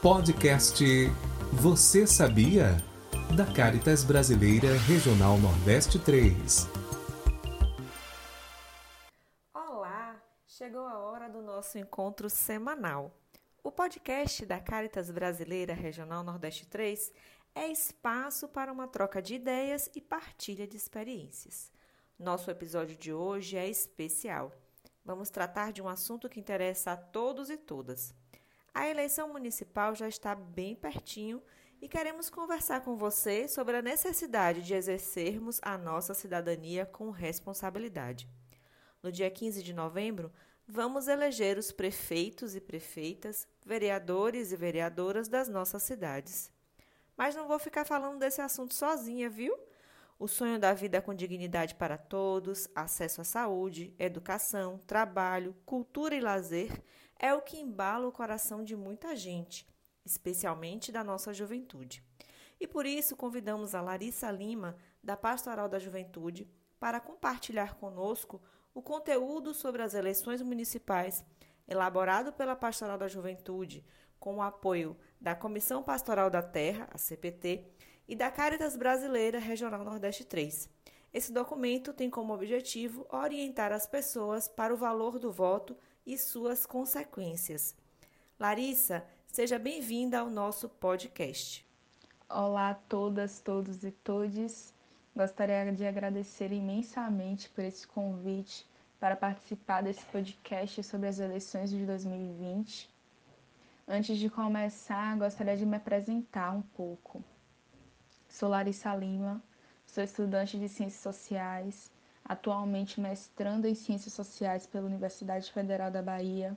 Podcast Você Sabia? Da Caritas Brasileira Regional Nordeste 3. Olá! Chegou a hora do nosso encontro semanal. O podcast da Caritas Brasileira Regional Nordeste 3 é espaço para uma troca de ideias e partilha de experiências. Nosso episódio de hoje é especial. Vamos tratar de um assunto que interessa a todos e todas a eleição municipal já está bem pertinho e queremos conversar com você sobre a necessidade de exercermos a nossa cidadania com responsabilidade. No dia 15 de novembro, vamos eleger os prefeitos e prefeitas, vereadores e vereadoras das nossas cidades. Mas não vou ficar falando desse assunto sozinha, viu? O sonho da vida com dignidade para todos, acesso à saúde, educação, trabalho, cultura e lazer é o que embala o coração de muita gente, especialmente da nossa juventude. E por isso convidamos a Larissa Lima, da Pastoral da Juventude, para compartilhar conosco o conteúdo sobre as eleições municipais elaborado pela Pastoral da Juventude, com o apoio da Comissão Pastoral da Terra, a CPT, e da Caritas Brasileira Regional Nordeste 3. Esse documento tem como objetivo orientar as pessoas para o valor do voto e suas consequências. Larissa, seja bem-vinda ao nosso podcast. Olá a todas, todos e todes. Gostaria de agradecer imensamente por esse convite para participar desse podcast sobre as eleições de 2020. Antes de começar, gostaria de me apresentar um pouco. Sou Larissa Lima, sou estudante de Ciências Sociais, atualmente mestrando em Ciências Sociais pela Universidade Federal da Bahia.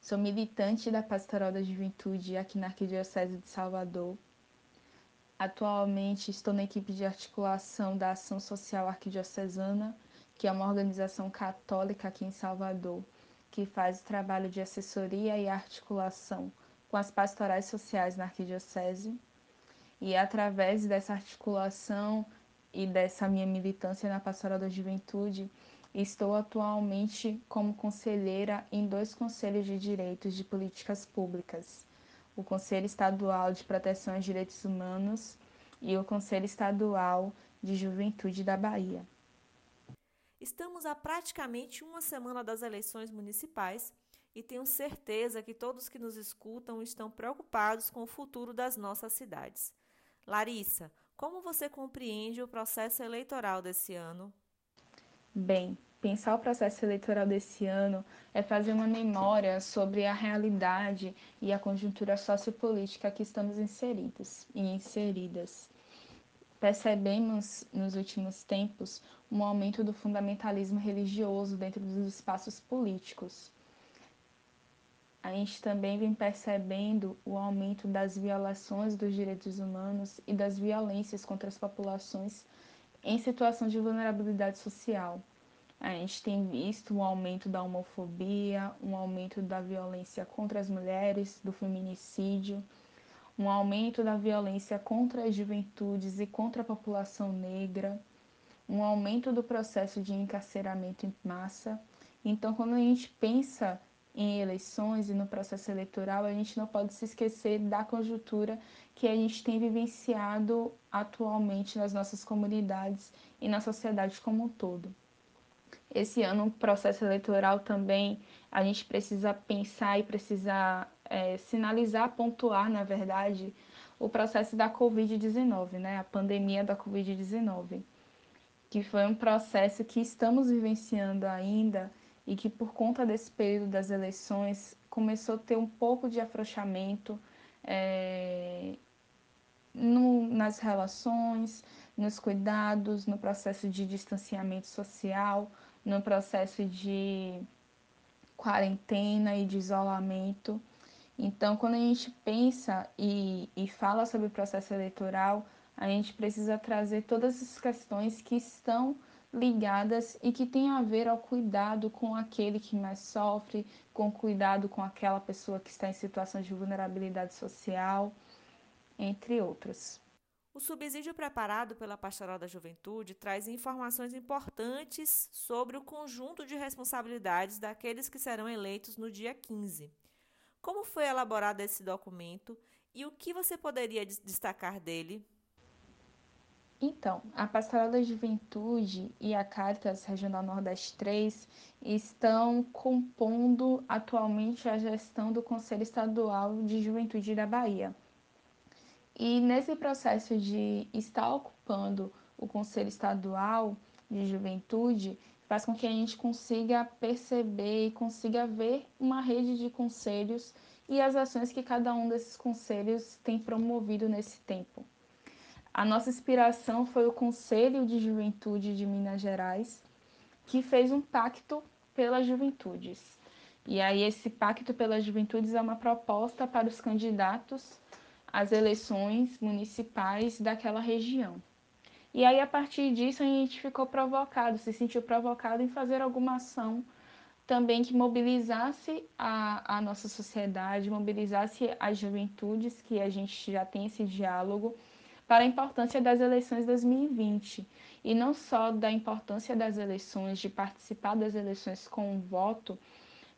Sou militante da Pastoral da Juventude aqui na Arquidiocese de Salvador. Atualmente estou na equipe de articulação da Ação Social Arquidiocesana, que é uma organização católica aqui em Salvador, que faz o trabalho de assessoria e articulação com as pastorais sociais na Arquidiocese. E através dessa articulação, e dessa minha militância na Pastoral da Juventude, estou atualmente como conselheira em dois conselhos de direitos de políticas públicas: o Conselho Estadual de Proteção aos Direitos Humanos e o Conselho Estadual de Juventude da Bahia. Estamos a praticamente uma semana das eleições municipais e tenho certeza que todos que nos escutam estão preocupados com o futuro das nossas cidades. Larissa, como você compreende o processo eleitoral desse ano? Bem, pensar o processo eleitoral desse ano é fazer uma memória sobre a realidade e a conjuntura sociopolítica que estamos inseridos e inseridas. Percebemos nos últimos tempos um aumento do fundamentalismo religioso dentro dos espaços políticos a gente também vem percebendo o aumento das violações dos direitos humanos e das violências contra as populações em situação de vulnerabilidade social. A gente tem visto um aumento da homofobia, um aumento da violência contra as mulheres, do feminicídio, um aumento da violência contra as juventudes e contra a população negra, um aumento do processo de encarceramento em massa. Então, quando a gente pensa em eleições e no processo eleitoral, a gente não pode se esquecer da conjuntura que a gente tem vivenciado atualmente nas nossas comunidades e na sociedade como um todo. Esse ano, o processo eleitoral também, a gente precisa pensar e precisa é, sinalizar, pontuar, na verdade, o processo da Covid-19, né? a pandemia da Covid-19, que foi um processo que estamos vivenciando ainda e que por conta desse período das eleições começou a ter um pouco de afrouxamento é, no, nas relações, nos cuidados, no processo de distanciamento social, no processo de quarentena e de isolamento. Então, quando a gente pensa e, e fala sobre o processo eleitoral, a gente precisa trazer todas as questões que estão ligadas e que têm a ver ao cuidado com aquele que mais sofre, com cuidado com aquela pessoa que está em situação de vulnerabilidade social, entre outras. O subsídio preparado pela Pastoral da Juventude traz informações importantes sobre o conjunto de responsabilidades daqueles que serão eleitos no dia 15. Como foi elaborado esse documento e o que você poderia destacar dele? Então, a Pastoral da Juventude e a Caritas Regional Nordeste 3 estão compondo atualmente a gestão do Conselho Estadual de Juventude da Bahia. E nesse processo de estar ocupando o Conselho Estadual de Juventude, faz com que a gente consiga perceber e consiga ver uma rede de conselhos e as ações que cada um desses conselhos tem promovido nesse tempo. A nossa inspiração foi o Conselho de Juventude de Minas Gerais, que fez um pacto pelas juventudes. E aí esse pacto pelas juventudes é uma proposta para os candidatos às eleições municipais daquela região. E aí a partir disso a gente ficou provocado, se sentiu provocado em fazer alguma ação também que mobilizasse a, a nossa sociedade, mobilizasse as juventudes, que a gente já tem esse diálogo para a importância das eleições 2020 e não só da importância das eleições, de participar das eleições com o voto,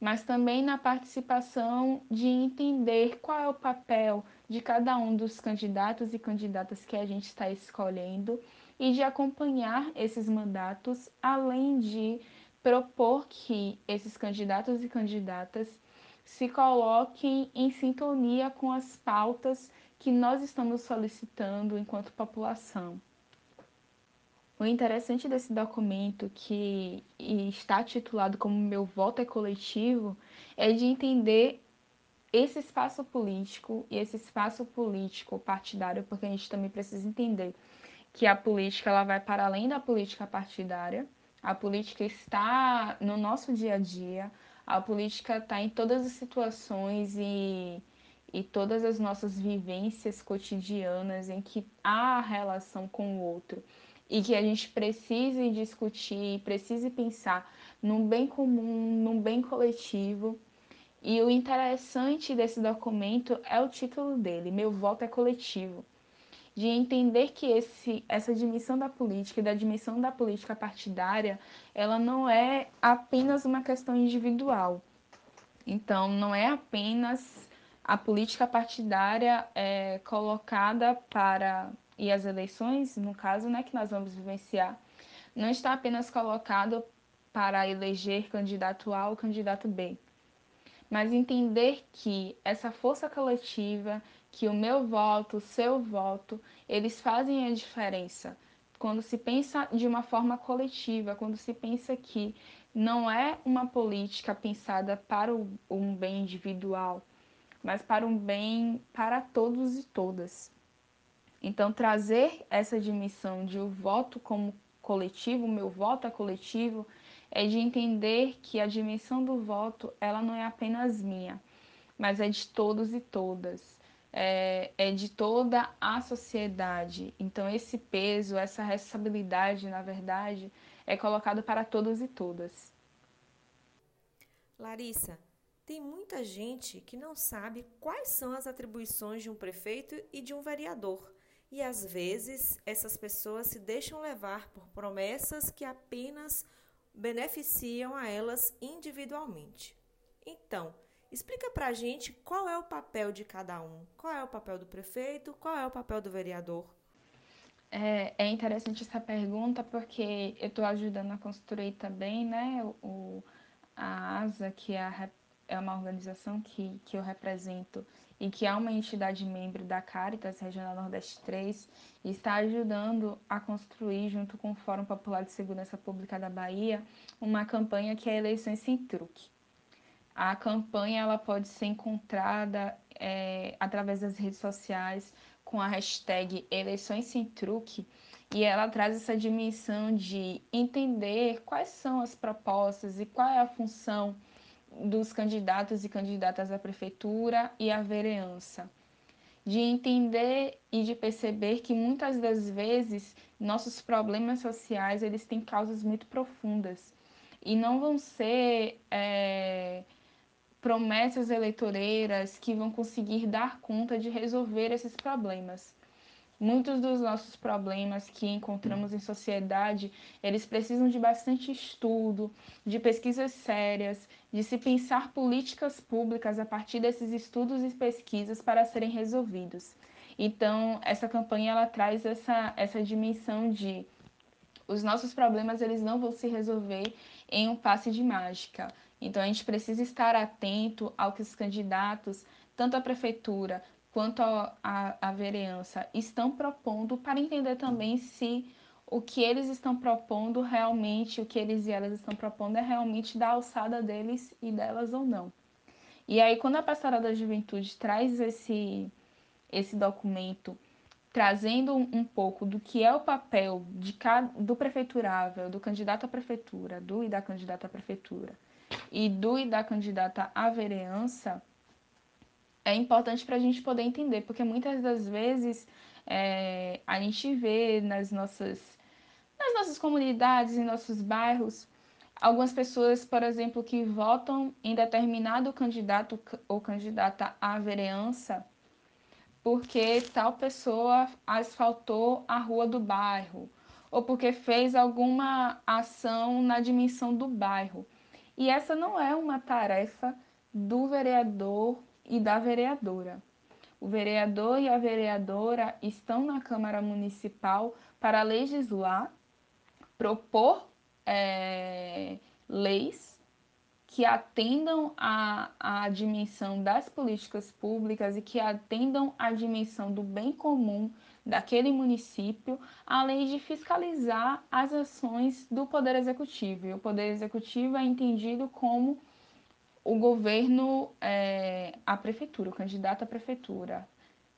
mas também na participação de entender qual é o papel de cada um dos candidatos e candidatas que a gente está escolhendo e de acompanhar esses mandatos, além de propor que esses candidatos e candidatas se coloquem em sintonia com as pautas que nós estamos solicitando enquanto população. O interessante desse documento, que está titulado como Meu Voto é Coletivo, é de entender esse espaço político e esse espaço político partidário, porque a gente também precisa entender que a política ela vai para além da política partidária. A política está no nosso dia a dia, a política está em todas as situações e e todas as nossas vivências cotidianas em que há relação com o outro e que a gente precise discutir, precise pensar num bem comum, num bem coletivo. E o interessante desse documento é o título dele, Meu Voto é Coletivo. De entender que esse, essa dimensão da política e da dimensão da política partidária, ela não é apenas uma questão individual. Então, não é apenas a política partidária é colocada para e as eleições, no caso, né, que nós vamos vivenciar, não está apenas colocado para eleger candidato A ou candidato B, mas entender que essa força coletiva, que o meu voto, o seu voto, eles fazem a diferença. Quando se pensa de uma forma coletiva, quando se pensa que não é uma política pensada para um bem individual, mas para um bem para todos e todas. Então, trazer essa dimensão de o voto como coletivo, o meu voto é coletivo, é de entender que a dimensão do voto ela não é apenas minha, mas é de todos e todas. É, é, de toda a sociedade. Então, esse peso, essa responsabilidade, na verdade, é colocado para todos e todas. Larissa, tem muita gente que não sabe quais são as atribuições de um prefeito e de um vereador. E às vezes essas pessoas se deixam levar por promessas que apenas beneficiam a elas individualmente. Então, explica pra gente qual é o papel de cada um. Qual é o papel do prefeito, qual é o papel do vereador? É, é interessante essa pergunta porque eu estou ajudando a construir também né, o, a ASA, que é a é uma organização que, que eu represento e que é uma entidade membro da Caritas Regional Nordeste 3 e está ajudando a construir, junto com o Fórum Popular de Segurança Pública da Bahia, uma campanha que é Eleições Sem Truque. A campanha ela pode ser encontrada é, através das redes sociais com a hashtag Eleições Sem Truque e ela traz essa dimensão de entender quais são as propostas e qual é a função dos candidatos e candidatas à prefeitura e à vereança, de entender e de perceber que muitas das vezes nossos problemas sociais eles têm causas muito profundas e não vão ser é, promessas eleitoreiras que vão conseguir dar conta de resolver esses problemas. muitos dos nossos problemas que encontramos em sociedade, eles precisam de bastante estudo, de pesquisas sérias, de se pensar políticas públicas a partir desses estudos e pesquisas para serem resolvidos. Então, essa campanha ela traz essa, essa dimensão de os nossos problemas eles não vão se resolver em um passe de mágica. Então a gente precisa estar atento ao que os candidatos, tanto a prefeitura quanto a, a, a vereança, estão propondo para entender também se o que eles estão propondo realmente, o que eles e elas estão propondo é realmente da alçada deles e delas ou não. E aí, quando a Pastoral da Juventude traz esse, esse documento trazendo um pouco do que é o papel de cada, do prefeiturável, do candidato à prefeitura, do e da candidata à prefeitura e do e da candidata à vereança, é importante para a gente poder entender, porque muitas das vezes é, a gente vê nas nossas, nas nossas comunidades, em nossos bairros, algumas pessoas, por exemplo, que votam em determinado candidato ou candidata à vereança porque tal pessoa asfaltou a rua do bairro ou porque fez alguma ação na dimensão do bairro. E essa não é uma tarefa do vereador e da vereadora. O vereador e a vereadora estão na Câmara Municipal para legislar, propor é, leis que atendam à, dimensão das políticas públicas e que atendam à dimensão do bem comum daquele município, além de fiscalizar as ações do Poder Executivo. E o Poder Executivo é entendido como o governo, é, a prefeitura, o candidato à prefeitura.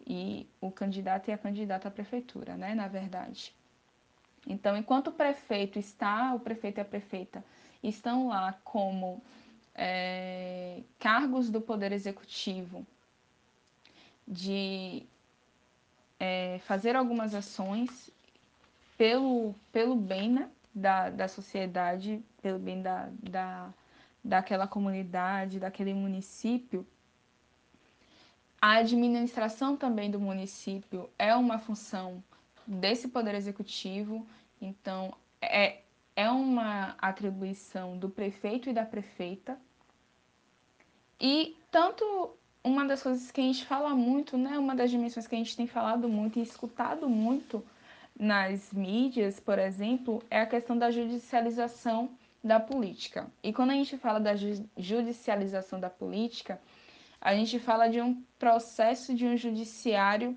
E o candidato e a candidata à prefeitura, né, na verdade. Então, enquanto o prefeito está, o prefeito e a prefeita estão lá como é, cargos do Poder Executivo de é, fazer algumas ações pelo, pelo bem né, da, da sociedade, pelo bem da, da, daquela comunidade, daquele município. A administração também do município é uma função desse Poder Executivo, então é, é uma atribuição do prefeito e da prefeita. E tanto uma das coisas que a gente fala muito, né, uma das dimensões que a gente tem falado muito e escutado muito nas mídias, por exemplo, é a questão da judicialização da política. E quando a gente fala da judicialização da política, a gente fala de um processo de um judiciário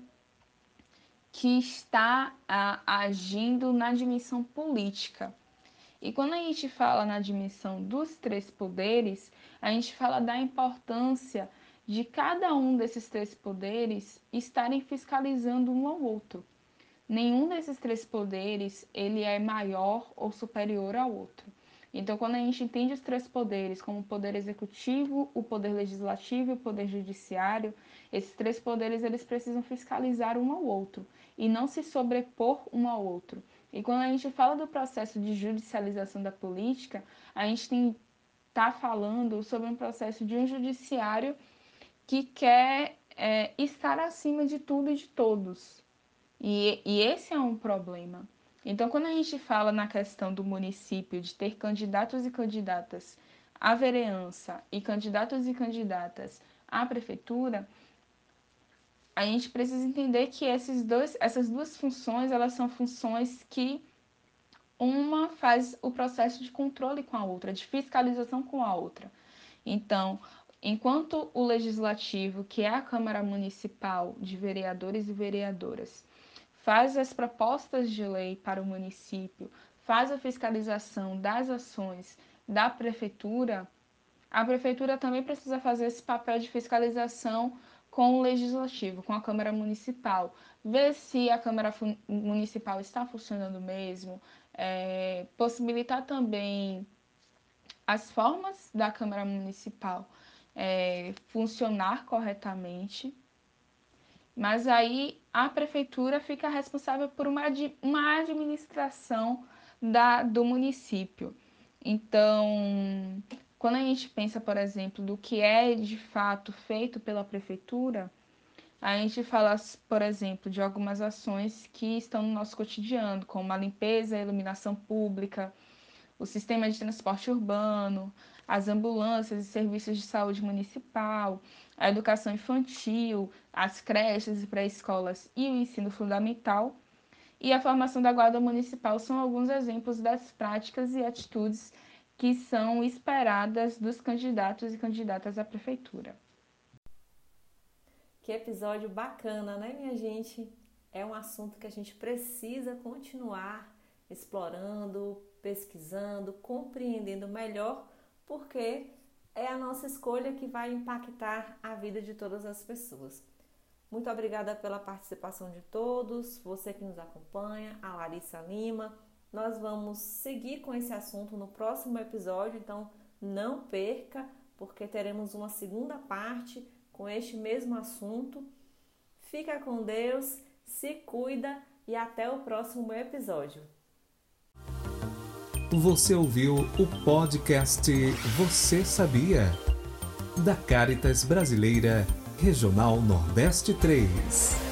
que está a, agindo na dimensão política. E quando a gente fala na dimensão dos três poderes, a gente fala da importância de cada um desses três poderes estarem fiscalizando um ao outro. Nenhum desses três poderes ele é maior ou superior ao outro. Então, quando a gente entende os três poderes como o poder executivo, o poder legislativo e o poder judiciário, esses três poderes eles precisam fiscalizar um ao outro e não se sobrepor um ao outro. E quando a gente fala do processo de judicialização da política, a gente está falando sobre um processo de um judiciário que quer é, estar acima de tudo e de todos. E, e esse é um problema. Então, quando a gente fala na questão do município de ter candidatos e candidatas à vereança e candidatos e candidatas à prefeitura, a gente precisa entender que esses dois, essas duas funções, elas são funções que uma faz o processo de controle com a outra, de fiscalização com a outra. Então, enquanto o legislativo, que é a Câmara Municipal de Vereadores e Vereadoras, faz as propostas de lei para o município, faz a fiscalização das ações da prefeitura, a prefeitura também precisa fazer esse papel de fiscalização com o legislativo, com a Câmara Municipal, ver se a Câmara Municipal está funcionando mesmo, é, possibilitar também as formas da Câmara Municipal é, funcionar corretamente, mas aí a prefeitura fica responsável por uma, uma administração da, do município. Então, quando a gente pensa, por exemplo, do que é de fato feito pela prefeitura, A gente fala, por exemplo, de algumas ações que estão no nosso cotidiano, como a limpeza a iluminação pública, o sistema de transporte urbano, as ambulâncias e serviços de saúde municipal, a educação infantil, as creches e pré-escolas e o ensino fundamental. E a formação da Guarda Municipal são alguns exemplos das práticas e atitudes que são esperadas dos candidatos e candidatas à prefeitura. Que episódio bacana, né, minha gente? É um assunto que a gente precisa continuar explorando, pesquisando, compreendendo melhor, porque é a nossa escolha que vai impactar a vida de todas as pessoas. Muito obrigada pela participação de todos, você que nos acompanha, a Larissa Lima. Nós vamos seguir com esse assunto no próximo episódio, então não perca, porque teremos uma segunda parte com este mesmo assunto. Fica com Deus, se cuida e até o próximo episódio. Você ouviu o podcast Você Sabia? Da Caritas Brasileira, Regional Nordeste 3.